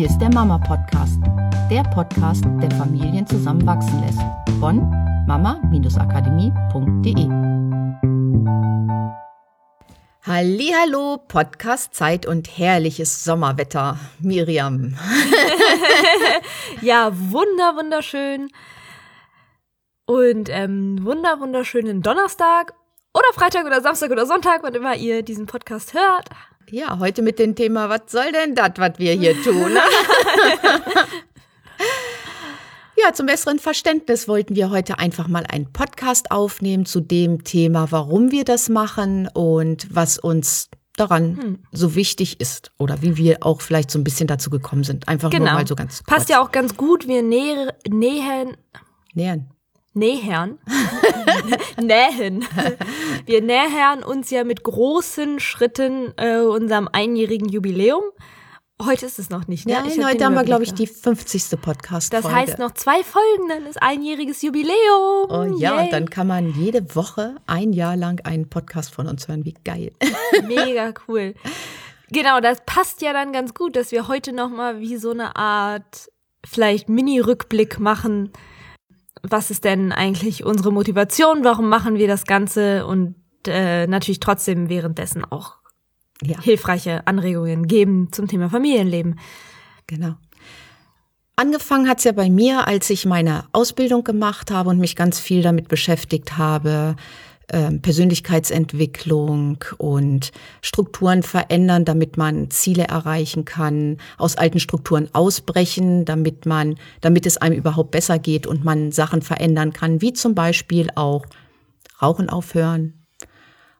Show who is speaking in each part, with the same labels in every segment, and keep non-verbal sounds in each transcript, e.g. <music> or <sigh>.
Speaker 1: Hier ist der Mama Podcast, der Podcast, der Familien zusammenwachsen lässt. Von mama-akademie.de. Hallo, Podcast Zeit und herrliches Sommerwetter. Miriam. <laughs>
Speaker 2: ja, wunder wunderschön. Und ähm, wunder wunderschönen Donnerstag oder Freitag oder Samstag oder Sonntag, wann immer ihr diesen Podcast hört.
Speaker 1: Ja, heute mit dem Thema, was soll denn das, was wir hier tun? <laughs> ja, zum besseren Verständnis wollten wir heute einfach mal einen Podcast aufnehmen zu dem Thema, warum wir das machen und was uns daran hm. so wichtig ist oder wie wir auch vielleicht so ein bisschen dazu gekommen sind. Einfach genau. nur mal so ganz
Speaker 2: kurz. Passt ja auch ganz gut, wir näher, nähern.
Speaker 1: Nähern.
Speaker 2: Nähern. <laughs> Nähen. Wir nähern uns ja mit großen Schritten äh, unserem einjährigen Jubiläum. Heute ist es noch nicht,
Speaker 1: ne? Nein, heute haben wir, glaube ich, die 50. Podcast.
Speaker 2: -Folge. Das heißt noch zwei Folgen, dann ist einjähriges Jubiläum.
Speaker 1: Oh ja, Yay. und dann kann man jede Woche ein Jahr lang einen Podcast von uns hören. Wie geil. <laughs>
Speaker 2: Mega cool. Genau, das passt ja dann ganz gut, dass wir heute noch mal wie so eine Art vielleicht Mini-Rückblick machen was ist denn eigentlich unsere Motivation, warum machen wir das Ganze und äh, natürlich trotzdem währenddessen auch ja. hilfreiche Anregungen geben zum Thema Familienleben.
Speaker 1: Genau. Angefangen hat's ja bei mir, als ich meine Ausbildung gemacht habe und mich ganz viel damit beschäftigt habe, Persönlichkeitsentwicklung und Strukturen verändern, damit man Ziele erreichen kann, aus alten Strukturen ausbrechen, damit man, damit es einem überhaupt besser geht und man Sachen verändern kann, wie zum Beispiel auch Rauchen aufhören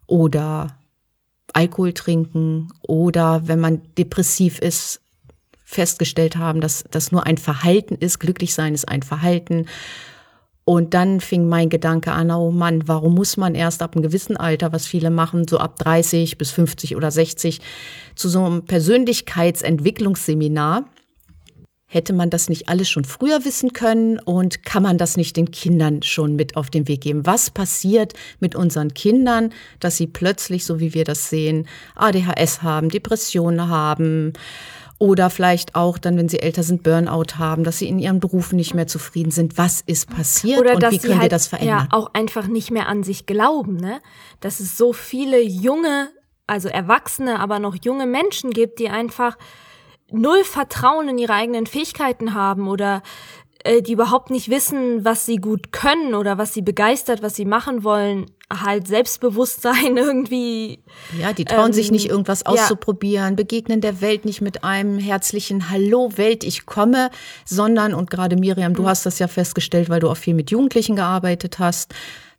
Speaker 1: oder Alkohol trinken oder wenn man depressiv ist, festgestellt haben, dass das nur ein Verhalten ist. Glücklich sein ist ein Verhalten und dann fing mein Gedanke an, oh Mann, warum muss man erst ab einem gewissen Alter, was viele machen, so ab 30 bis 50 oder 60, zu so einem Persönlichkeitsentwicklungsseminar? Hätte man das nicht alles schon früher wissen können und kann man das nicht den Kindern schon mit auf den Weg geben? Was passiert mit unseren Kindern, dass sie plötzlich, so wie wir das sehen, ADHS haben, Depressionen haben, oder vielleicht auch dann, wenn sie älter sind, Burnout haben, dass sie in ihren Berufen nicht mehr zufrieden sind. Was ist passiert
Speaker 2: Oder
Speaker 1: und wie können
Speaker 2: halt,
Speaker 1: wir das verändern?
Speaker 2: Ja, auch einfach nicht mehr an sich glauben, ne? Dass es so viele junge, also Erwachsene, aber noch junge Menschen gibt, die einfach null Vertrauen in ihre eigenen Fähigkeiten haben oder äh, die überhaupt nicht wissen, was sie gut können oder was sie begeistert, was sie machen wollen halt Selbstbewusstsein <laughs> irgendwie.
Speaker 1: Ja, die trauen ähm, sich nicht irgendwas auszuprobieren, ja. begegnen der Welt nicht mit einem herzlichen Hallo Welt, ich komme, sondern, und gerade Miriam, du mhm. hast das ja festgestellt, weil du auch viel mit Jugendlichen gearbeitet hast,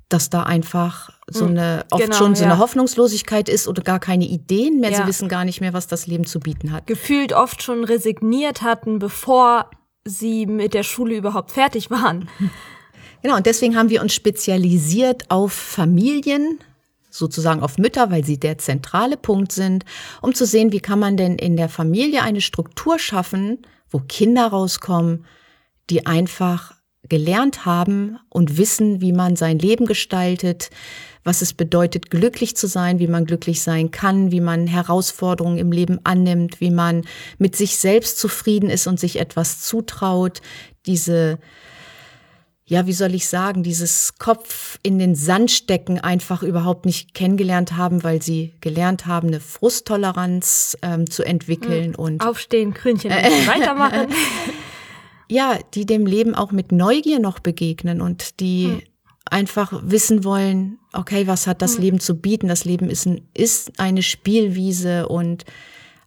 Speaker 1: dass da einfach so mhm. eine, oft genau, schon so eine Hoffnungslosigkeit ist oder gar keine Ideen mehr. Ja. Sie wissen gar nicht mehr, was das Leben zu bieten hat.
Speaker 2: Gefühlt oft schon resigniert hatten, bevor sie mit der Schule überhaupt fertig waren.
Speaker 1: Genau, und deswegen haben wir uns spezialisiert auf Familien, sozusagen auf Mütter, weil sie der zentrale Punkt sind, um zu sehen, wie kann man denn in der Familie eine Struktur schaffen, wo Kinder rauskommen, die einfach gelernt haben und wissen, wie man sein Leben gestaltet, was es bedeutet, glücklich zu sein, wie man glücklich sein kann, wie man Herausforderungen im Leben annimmt, wie man mit sich selbst zufrieden ist und sich etwas zutraut, diese ja, wie soll ich sagen, dieses Kopf in den Sand stecken einfach überhaupt nicht kennengelernt haben, weil sie gelernt haben, eine Frusttoleranz ähm, zu entwickeln mhm. und
Speaker 2: aufstehen, Krönchen weitermachen. <laughs>
Speaker 1: ja, die dem Leben auch mit Neugier noch begegnen und die mhm. einfach wissen wollen, okay, was hat das mhm. Leben zu bieten? Das Leben ist, ein, ist eine Spielwiese und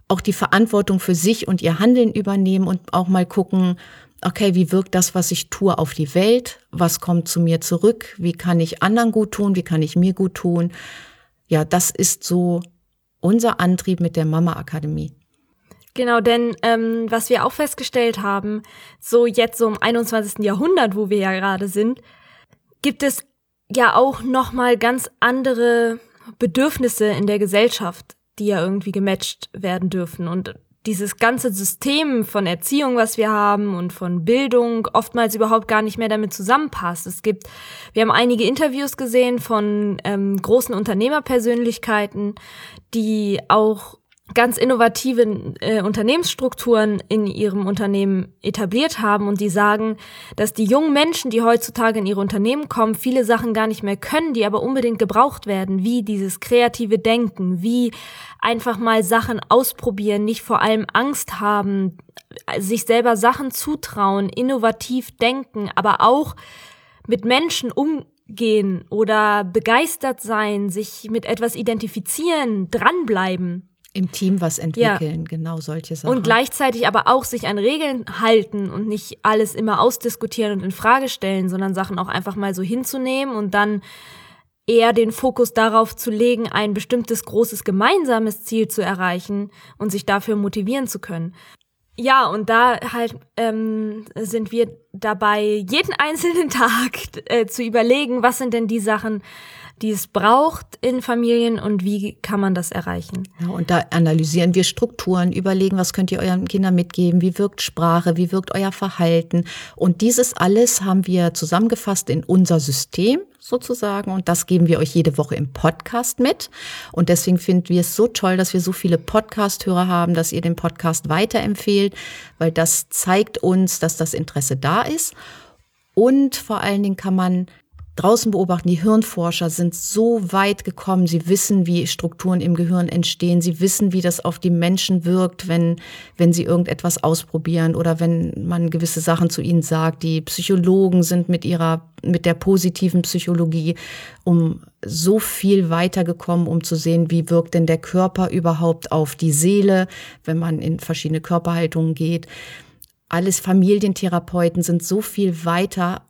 Speaker 1: auch die Verantwortung für sich und ihr Handeln übernehmen und auch mal gucken, okay, wie wirkt das, was ich tue, auf die Welt? Was kommt zu mir zurück? Wie kann ich anderen gut tun? Wie kann ich mir gut tun? Ja, das ist so unser Antrieb mit der Mama Akademie.
Speaker 2: Genau, denn ähm, was wir auch festgestellt haben, so jetzt so im 21. Jahrhundert, wo wir ja gerade sind, gibt es ja auch noch mal ganz andere Bedürfnisse in der Gesellschaft, die ja irgendwie gematcht werden dürfen und dieses ganze System von Erziehung, was wir haben und von Bildung oftmals überhaupt gar nicht mehr damit zusammenpasst. Es gibt, wir haben einige Interviews gesehen von ähm, großen Unternehmerpersönlichkeiten, die auch ganz innovative äh, Unternehmensstrukturen in ihrem Unternehmen etabliert haben und die sagen, dass die jungen Menschen, die heutzutage in ihre Unternehmen kommen, viele Sachen gar nicht mehr können, die aber unbedingt gebraucht werden, wie dieses kreative Denken, wie einfach mal Sachen ausprobieren, nicht vor allem Angst haben, sich selber Sachen zutrauen, innovativ denken, aber auch mit Menschen umgehen oder begeistert sein, sich mit etwas identifizieren, dranbleiben.
Speaker 1: Im Team was entwickeln, ja. genau solche Sachen.
Speaker 2: Und gleichzeitig aber auch sich an Regeln halten und nicht alles immer ausdiskutieren und in Frage stellen, sondern Sachen auch einfach mal so hinzunehmen und dann eher den Fokus darauf zu legen, ein bestimmtes großes gemeinsames Ziel zu erreichen und sich dafür motivieren zu können. Ja, und da halt ähm, sind wir dabei, jeden <laughs> einzelnen Tag äh, zu überlegen, was sind denn die Sachen, die es braucht in Familien und wie kann man das erreichen.
Speaker 1: Ja, und da analysieren wir Strukturen, überlegen, was könnt ihr euren Kindern mitgeben, wie wirkt Sprache, wie wirkt euer Verhalten. Und dieses alles haben wir zusammengefasst in unser System sozusagen. Und das geben wir euch jede Woche im Podcast mit. Und deswegen finden wir es so toll, dass wir so viele Podcast-Hörer haben, dass ihr den Podcast weiterempfehlt, weil das zeigt uns, dass das Interesse da ist. Und vor allen Dingen kann man draußen beobachten, die Hirnforscher sind so weit gekommen, sie wissen, wie Strukturen im Gehirn entstehen, sie wissen, wie das auf die Menschen wirkt, wenn, wenn sie irgendetwas ausprobieren oder wenn man gewisse Sachen zu ihnen sagt. Die Psychologen sind mit ihrer, mit der positiven Psychologie um so viel weitergekommen, um zu sehen, wie wirkt denn der Körper überhaupt auf die Seele, wenn man in verschiedene Körperhaltungen geht. Alles Familientherapeuten sind so viel weiter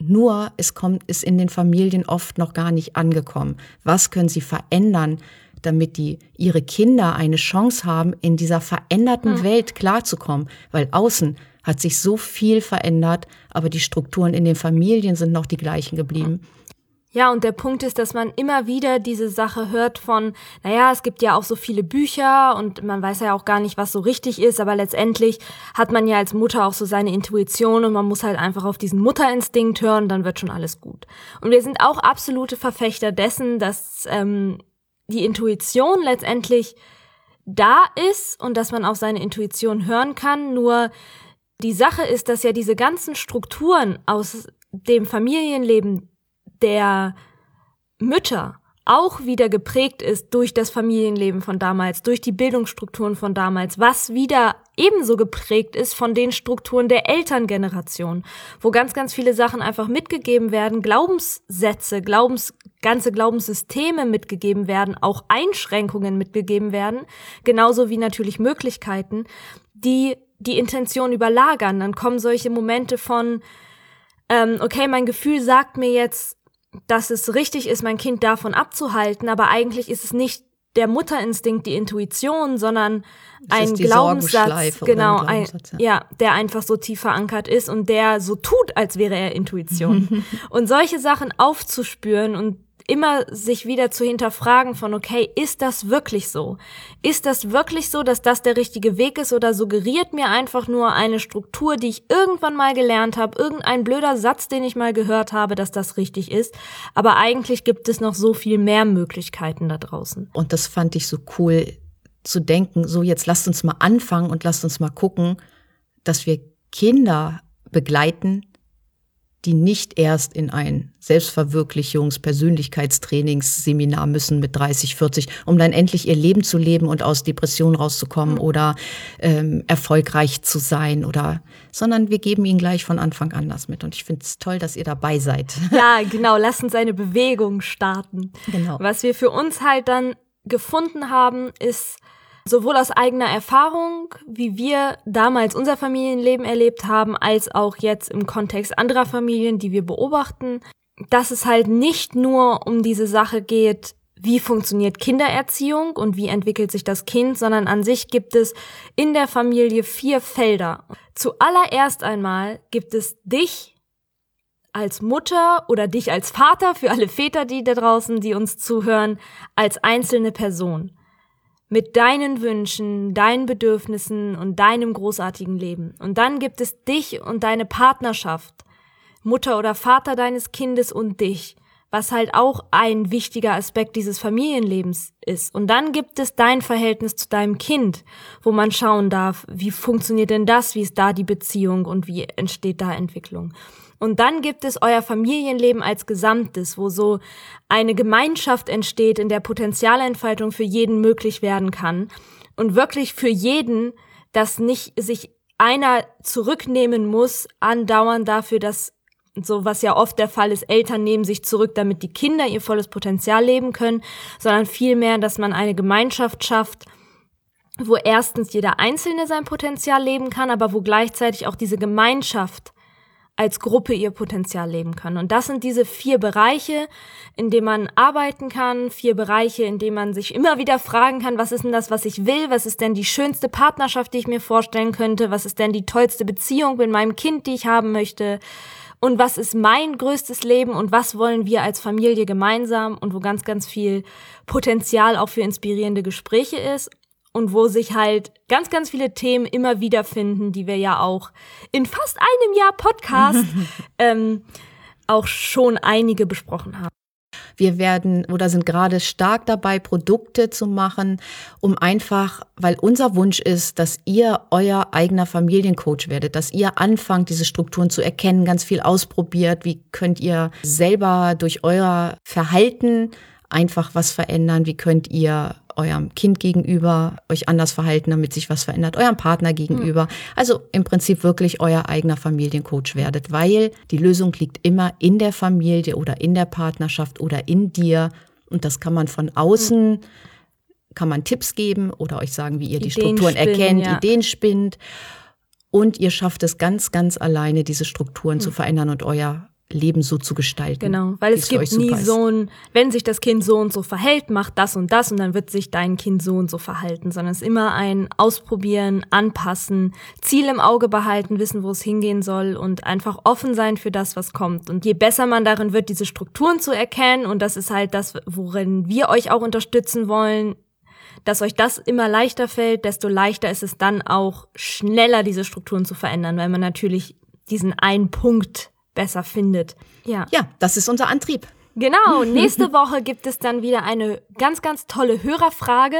Speaker 1: nur es kommt, ist in den Familien oft noch gar nicht angekommen. Was können sie verändern, damit die ihre Kinder eine Chance haben, in dieser veränderten mhm. Welt klarzukommen? Weil außen hat sich so viel verändert, aber die Strukturen in den Familien sind noch die gleichen geblieben.
Speaker 2: Ja, und der Punkt ist, dass man immer wieder diese Sache hört von, naja, es gibt ja auch so viele Bücher und man weiß ja auch gar nicht, was so richtig ist, aber letztendlich hat man ja als Mutter auch so seine Intuition und man muss halt einfach auf diesen Mutterinstinkt hören, dann wird schon alles gut. Und wir sind auch absolute Verfechter dessen, dass ähm, die Intuition letztendlich da ist und dass man auf seine Intuition hören kann, nur die Sache ist, dass ja diese ganzen Strukturen aus dem Familienleben der Mütter auch wieder geprägt ist durch das Familienleben von damals, durch die Bildungsstrukturen von damals, was wieder ebenso geprägt ist von den Strukturen der Elterngeneration, wo ganz, ganz viele Sachen einfach mitgegeben werden, Glaubenssätze, Glaubens, ganze Glaubenssysteme mitgegeben werden, auch Einschränkungen mitgegeben werden, genauso wie natürlich Möglichkeiten, die die Intention überlagern. Dann kommen solche Momente von, ähm, okay, mein Gefühl sagt mir jetzt, dass es richtig ist, mein Kind davon abzuhalten, aber eigentlich ist es nicht der Mutterinstinkt, die Intuition, sondern ein Glaubenssatz, genau, ein Glaubenssatz, ja. ja, der einfach so tief verankert ist und der so tut, als wäre er Intuition. <laughs> und solche Sachen aufzuspüren und immer sich wieder zu hinterfragen von, okay, ist das wirklich so? Ist das wirklich so, dass das der richtige Weg ist oder suggeriert mir einfach nur eine Struktur, die ich irgendwann mal gelernt habe, irgendein blöder Satz, den ich mal gehört habe, dass das richtig ist? Aber eigentlich gibt es noch so viel mehr Möglichkeiten da draußen.
Speaker 1: Und das fand ich so cool zu denken, so jetzt lasst uns mal anfangen und lasst uns mal gucken, dass wir Kinder begleiten, die nicht erst in ein Selbstverwirklichungs-, Persönlichkeitstrainingsseminar müssen mit 30, 40, um dann endlich ihr Leben zu leben und aus Depressionen rauszukommen oder ähm, erfolgreich zu sein oder, sondern wir geben ihnen gleich von Anfang an das mit. Und ich finde es toll, dass ihr dabei seid. <laughs>
Speaker 2: Ja, genau. Lass uns eine Bewegung starten. Genau. Was wir für uns halt dann gefunden haben, ist, sowohl aus eigener Erfahrung, wie wir damals unser Familienleben erlebt haben, als auch jetzt im Kontext anderer Familien, die wir beobachten, dass es halt nicht nur um diese Sache geht, wie funktioniert Kindererziehung und wie entwickelt sich das Kind, sondern an sich gibt es in der Familie vier Felder. Zuallererst einmal gibt es dich als Mutter oder dich als Vater, für alle Väter, die da draußen, die uns zuhören, als einzelne Person mit deinen Wünschen, deinen Bedürfnissen und deinem großartigen Leben. Und dann gibt es dich und deine Partnerschaft, Mutter oder Vater deines Kindes und dich. was halt auch ein wichtiger Aspekt dieses Familienlebens ist. Und dann gibt es dein Verhältnis zu deinem Kind, wo man schauen darf, wie funktioniert denn das, wie ist da die Beziehung und wie entsteht da Entwicklung. Und dann gibt es euer Familienleben als Gesamtes, wo so eine Gemeinschaft entsteht, in der Potenzialentfaltung für jeden möglich werden kann. Und wirklich für jeden, dass nicht sich einer zurücknehmen muss, andauernd dafür, dass so was ja oft der Fall ist, Eltern nehmen sich zurück, damit die Kinder ihr volles Potenzial leben können, sondern vielmehr, dass man eine Gemeinschaft schafft, wo erstens jeder Einzelne sein Potenzial leben kann, aber wo gleichzeitig auch diese Gemeinschaft als Gruppe ihr Potenzial leben kann. Und das sind diese vier Bereiche, in denen man arbeiten kann, vier Bereiche, in denen man sich immer wieder fragen kann, was ist denn das, was ich will, was ist denn die schönste Partnerschaft, die ich mir vorstellen könnte, was ist denn die tollste Beziehung mit meinem Kind, die ich haben möchte, und was ist mein größtes Leben? Und was wollen wir als Familie gemeinsam? Und wo ganz, ganz viel Potenzial auch für inspirierende Gespräche ist und wo sich halt ganz, ganz viele Themen immer wieder finden, die wir ja auch in fast einem Jahr Podcast <laughs> ähm, auch schon einige besprochen haben.
Speaker 1: Wir werden oder sind gerade stark dabei, Produkte zu machen, um einfach, weil unser Wunsch ist, dass ihr euer eigener Familiencoach werdet, dass ihr anfangt, diese Strukturen zu erkennen, ganz viel ausprobiert. Wie könnt ihr selber durch euer Verhalten einfach was verändern? Wie könnt ihr eurem Kind gegenüber euch anders verhalten, damit sich was verändert, eurem Partner gegenüber. Also im Prinzip wirklich euer eigener Familiencoach werdet, weil die Lösung liegt immer in der Familie oder in der Partnerschaft oder in dir. Und das kann man von außen, kann man Tipps geben oder euch sagen, wie ihr die Strukturen spinnen, erkennt, ja. Ideen spinnt. Und ihr schafft es ganz, ganz alleine, diese Strukturen hm. zu verändern und euer Leben so zu gestalten.
Speaker 2: Genau, weil es gibt nie so ein, wenn sich das Kind so und so verhält, macht das und das und dann wird sich dein Kind so und so verhalten, sondern es ist immer ein Ausprobieren, Anpassen, Ziel im Auge behalten, wissen, wo es hingehen soll und einfach offen sein für das, was kommt. Und je besser man darin wird, diese Strukturen zu erkennen und das ist halt das, worin wir euch auch unterstützen wollen, dass euch das immer leichter fällt, desto leichter ist es dann auch schneller, diese Strukturen zu verändern, weil man natürlich diesen einen Punkt besser findet.
Speaker 1: Ja. Ja, das ist unser Antrieb.
Speaker 2: Genau, <laughs> nächste Woche gibt es dann wieder eine ganz, ganz tolle Hörerfrage.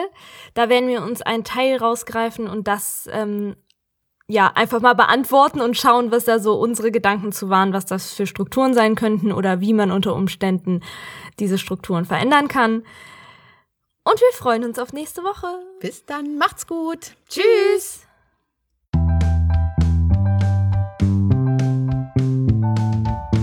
Speaker 2: Da werden wir uns einen Teil rausgreifen und das ähm, ja einfach mal beantworten und schauen, was da so unsere Gedanken zu waren, was das für Strukturen sein könnten oder wie man unter Umständen diese Strukturen verändern kann. Und wir freuen uns auf nächste Woche.
Speaker 1: Bis dann, macht's gut.
Speaker 2: Tschüss.